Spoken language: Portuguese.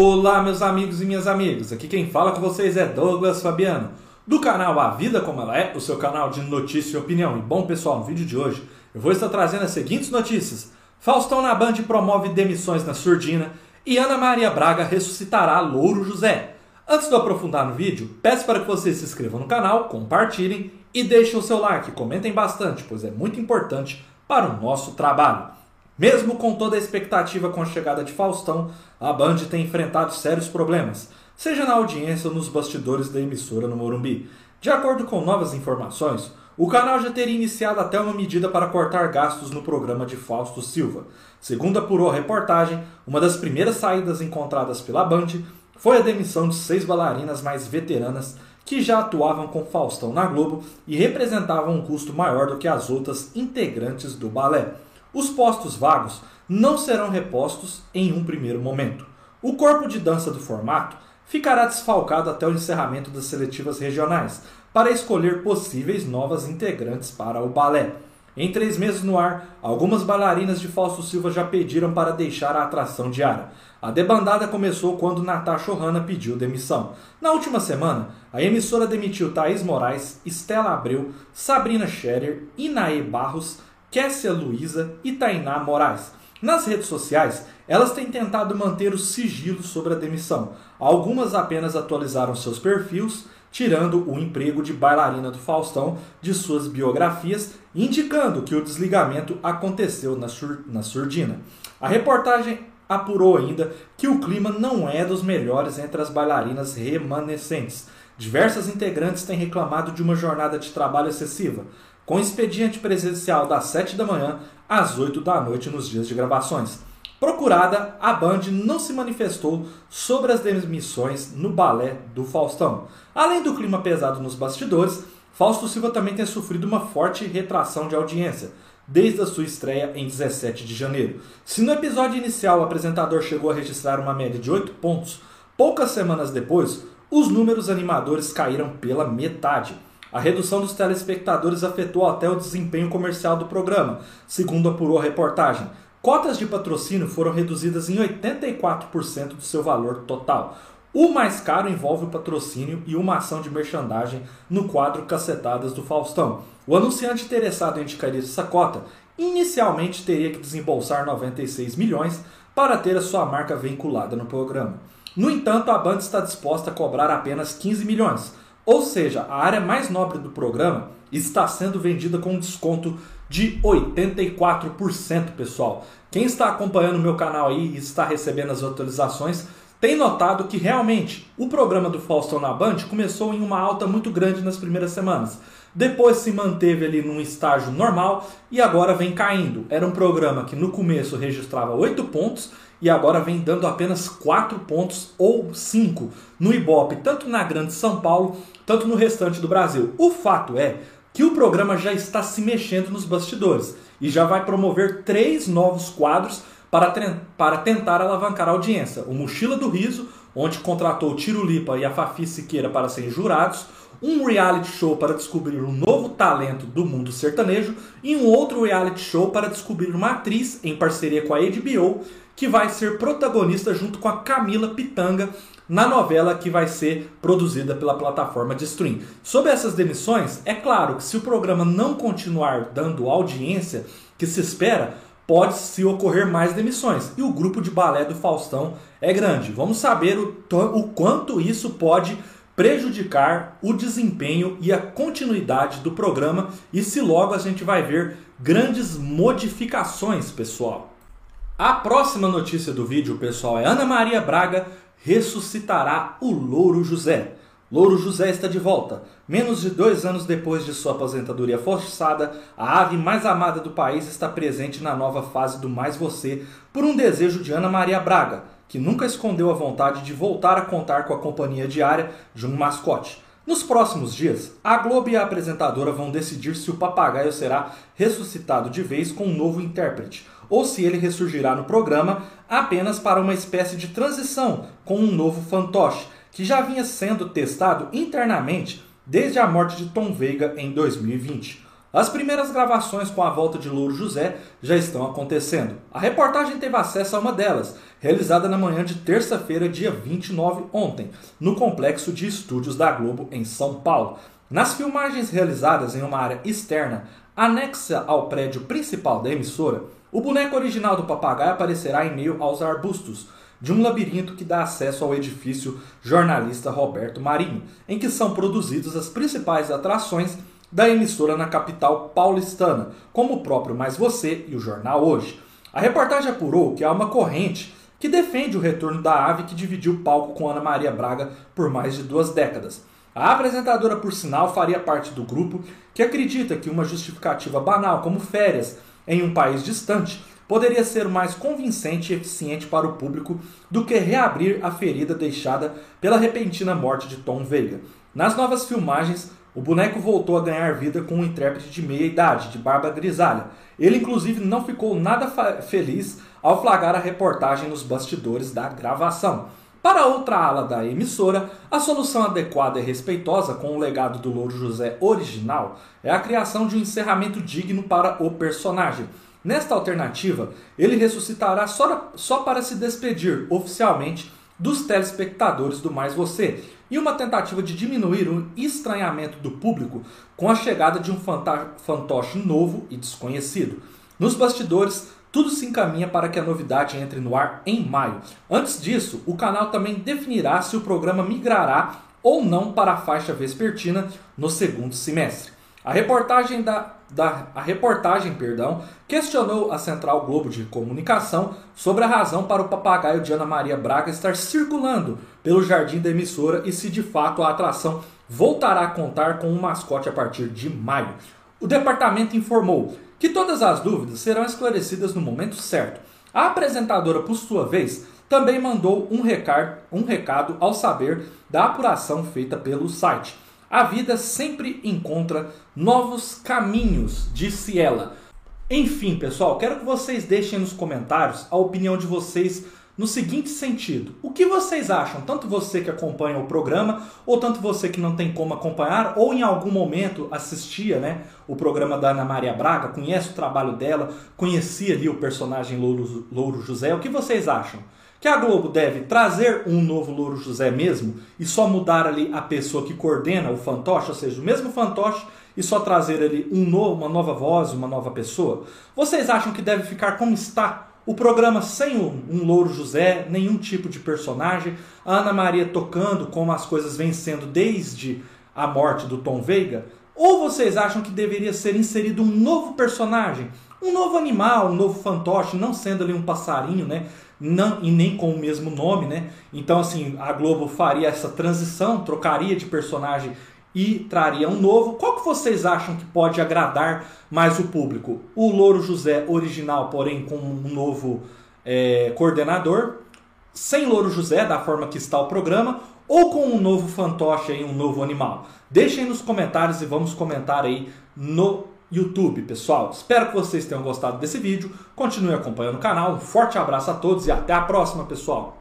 Olá, meus amigos e minhas amigas. Aqui quem fala com vocês é Douglas Fabiano, do canal A Vida Como Ela É, o seu canal de notícia e opinião. E bom, pessoal, no vídeo de hoje eu vou estar trazendo as seguintes notícias: Faustão na Band promove demissões na surdina e Ana Maria Braga ressuscitará Louro José. Antes de eu aprofundar no vídeo, peço para que vocês se inscrevam no canal, compartilhem e deixem o seu like, comentem bastante, pois é muito importante para o nosso trabalho. Mesmo com toda a expectativa com a chegada de Faustão, a Band tem enfrentado sérios problemas, seja na audiência ou nos bastidores da emissora no Morumbi. De acordo com novas informações, o canal já teria iniciado até uma medida para cortar gastos no programa de Fausto Silva. Segundo apurou a reportagem, uma das primeiras saídas encontradas pela Band foi a demissão de seis bailarinas mais veteranas que já atuavam com Faustão na Globo e representavam um custo maior do que as outras integrantes do balé. Os postos vagos não serão repostos em um primeiro momento. O corpo de dança do formato ficará desfalcado até o encerramento das seletivas regionais, para escolher possíveis novas integrantes para o balé. Em três meses no ar, algumas bailarinas de Fausto Silva já pediram para deixar a atração diária. A debandada começou quando Natasha Ohana pediu demissão. Na última semana, a emissora demitiu Thaís Moraes, Estela Abreu, Sabrina Scherer, Inaê Barros, Kessia Luiza e Tainá Moraes. Nas redes sociais, elas têm tentado manter o sigilo sobre a demissão. Algumas apenas atualizaram seus perfis, tirando o emprego de bailarina do Faustão de suas biografias, indicando que o desligamento aconteceu na, sur na surdina. A reportagem apurou ainda que o clima não é dos melhores entre as bailarinas remanescentes. Diversas integrantes têm reclamado de uma jornada de trabalho excessiva com expediente presencial das 7 da manhã às 8 da noite nos dias de gravações. Procurada, a Band não se manifestou sobre as demissões no balé do Faustão. Além do clima pesado nos bastidores, Fausto Silva também tem sofrido uma forte retração de audiência, desde a sua estreia em 17 de janeiro. Se no episódio inicial o apresentador chegou a registrar uma média de 8 pontos, poucas semanas depois, os números animadores caíram pela metade. A redução dos telespectadores afetou até o desempenho comercial do programa, segundo apurou a reportagem. Cotas de patrocínio foram reduzidas em 84% do seu valor total. O mais caro envolve o patrocínio e uma ação de merchandising no quadro Cacetadas do Faustão. O anunciante interessado em adquirir essa cota inicialmente teria que desembolsar 96 milhões para ter a sua marca vinculada no programa. No entanto, a Band está disposta a cobrar apenas 15 milhões ou seja, a área mais nobre do programa está sendo vendida com um desconto de 84%, pessoal. Quem está acompanhando o meu canal aí e está recebendo as atualizações tem notado que realmente o programa do Faustão na Band começou em uma alta muito grande nas primeiras semanas. Depois se manteve ali num estágio normal e agora vem caindo. Era um programa que no começo registrava 8 pontos e agora vem dando apenas 4 pontos ou 5 no Ibope, tanto na Grande São Paulo, tanto no restante do Brasil. O fato é que o programa já está se mexendo nos bastidores e já vai promover três novos quadros para, para tentar alavancar a audiência. O Mochila do Riso, onde contratou Tiro Lipa e a Fafi Siqueira para serem jurados, um reality show para descobrir um novo talento do mundo sertanejo e um outro reality show para descobrir uma atriz em parceria com a HBO que vai ser protagonista junto com a Camila Pitanga na novela que vai ser produzida pela plataforma de stream. Sobre essas demissões, é claro que se o programa não continuar dando audiência que se espera, pode se ocorrer mais demissões. E o grupo de balé do Faustão é grande. Vamos saber o, o quanto isso pode prejudicar o desempenho e a continuidade do programa e se logo a gente vai ver grandes modificações, pessoal. A próxima notícia do vídeo, pessoal, é Ana Maria Braga ressuscitará o Louro José. Louro José está de volta. Menos de dois anos depois de sua aposentadoria forçada, a ave mais amada do país está presente na nova fase do Mais Você por um desejo de Ana Maria Braga, que nunca escondeu a vontade de voltar a contar com a companhia diária de um mascote. Nos próximos dias, a Globo e a apresentadora vão decidir se o papagaio será ressuscitado de vez com um novo intérprete, ou se ele ressurgirá no programa apenas para uma espécie de transição com um novo fantoche, que já vinha sendo testado internamente desde a morte de Tom Veiga em 2020. As primeiras gravações com a volta de Louro José já estão acontecendo. A reportagem teve acesso a uma delas, realizada na manhã de terça-feira, dia 29, ontem, no complexo de estúdios da Globo em São Paulo. Nas filmagens realizadas em uma área externa, anexa ao prédio principal da emissora, o boneco original do papagaio aparecerá em meio aos arbustos de um labirinto que dá acesso ao edifício jornalista Roberto Marinho, em que são produzidas as principais atrações da emissora na capital paulistana, como o próprio Mais Você e o Jornal Hoje. A reportagem apurou que há uma corrente que defende o retorno da ave que dividiu o palco com Ana Maria Braga por mais de duas décadas. A apresentadora, por sinal, faria parte do grupo que acredita que uma justificativa banal, como férias em um país distante, poderia ser mais convincente e eficiente para o público do que reabrir a ferida deixada pela repentina morte de Tom Veiga. Nas novas filmagens, o boneco voltou a ganhar vida com um intérprete de meia idade, de barba grisalha. Ele, inclusive, não ficou nada feliz ao flagrar a reportagem nos bastidores da gravação. Para outra ala da emissora, a solução adequada e respeitosa com o legado do Louro José original é a criação de um encerramento digno para o personagem. Nesta alternativa, ele ressuscitará só, só para se despedir oficialmente dos telespectadores do Mais Você, e uma tentativa de diminuir o estranhamento do público com a chegada de um fantoche novo e desconhecido. Nos bastidores, tudo se encaminha para que a novidade entre no ar em maio. Antes disso, o canal também definirá se o programa migrará ou não para a faixa vespertina no segundo semestre. A reportagem da da, a reportagem perdão, questionou a Central Globo de Comunicação sobre a razão para o papagaio de Ana Maria Braga estar circulando pelo jardim da emissora e se de fato a atração voltará a contar com um mascote a partir de maio. O departamento informou que todas as dúvidas serão esclarecidas no momento certo. A apresentadora, por sua vez, também mandou um recado, um recado ao saber da apuração feita pelo site. A vida sempre encontra novos caminhos, disse ela. Enfim, pessoal, quero que vocês deixem nos comentários a opinião de vocês no seguinte sentido: o que vocês acham, tanto você que acompanha o programa, ou tanto você que não tem como acompanhar, ou em algum momento assistia né, o programa da Ana Maria Braga, conhece o trabalho dela, conhecia ali o personagem Louro, Louro José, o que vocês acham? Que a Globo deve trazer um novo Louro José mesmo e só mudar ali a pessoa que coordena o fantoche, ou seja, o mesmo fantoche e só trazer ali um novo, uma nova voz, uma nova pessoa? Vocês acham que deve ficar como está o programa sem um, um Louro José, nenhum tipo de personagem, a Ana Maria tocando como as coisas vêm sendo desde a morte do Tom Veiga? Ou vocês acham que deveria ser inserido um novo personagem, um novo animal, um novo fantoche, não sendo ali um passarinho, né? não, e nem com o mesmo nome, né? Então, assim, a Globo faria essa transição, trocaria de personagem e traria um novo. Qual que vocês acham que pode agradar mais o público? O Louro José original, porém com um novo é, coordenador, sem Louro José, da forma que está o programa, ou com um novo fantoche e um novo animal? Deixem nos comentários e vamos comentar aí no YouTube, pessoal. Espero que vocês tenham gostado desse vídeo. Continue acompanhando o canal. Um forte abraço a todos e até a próxima, pessoal.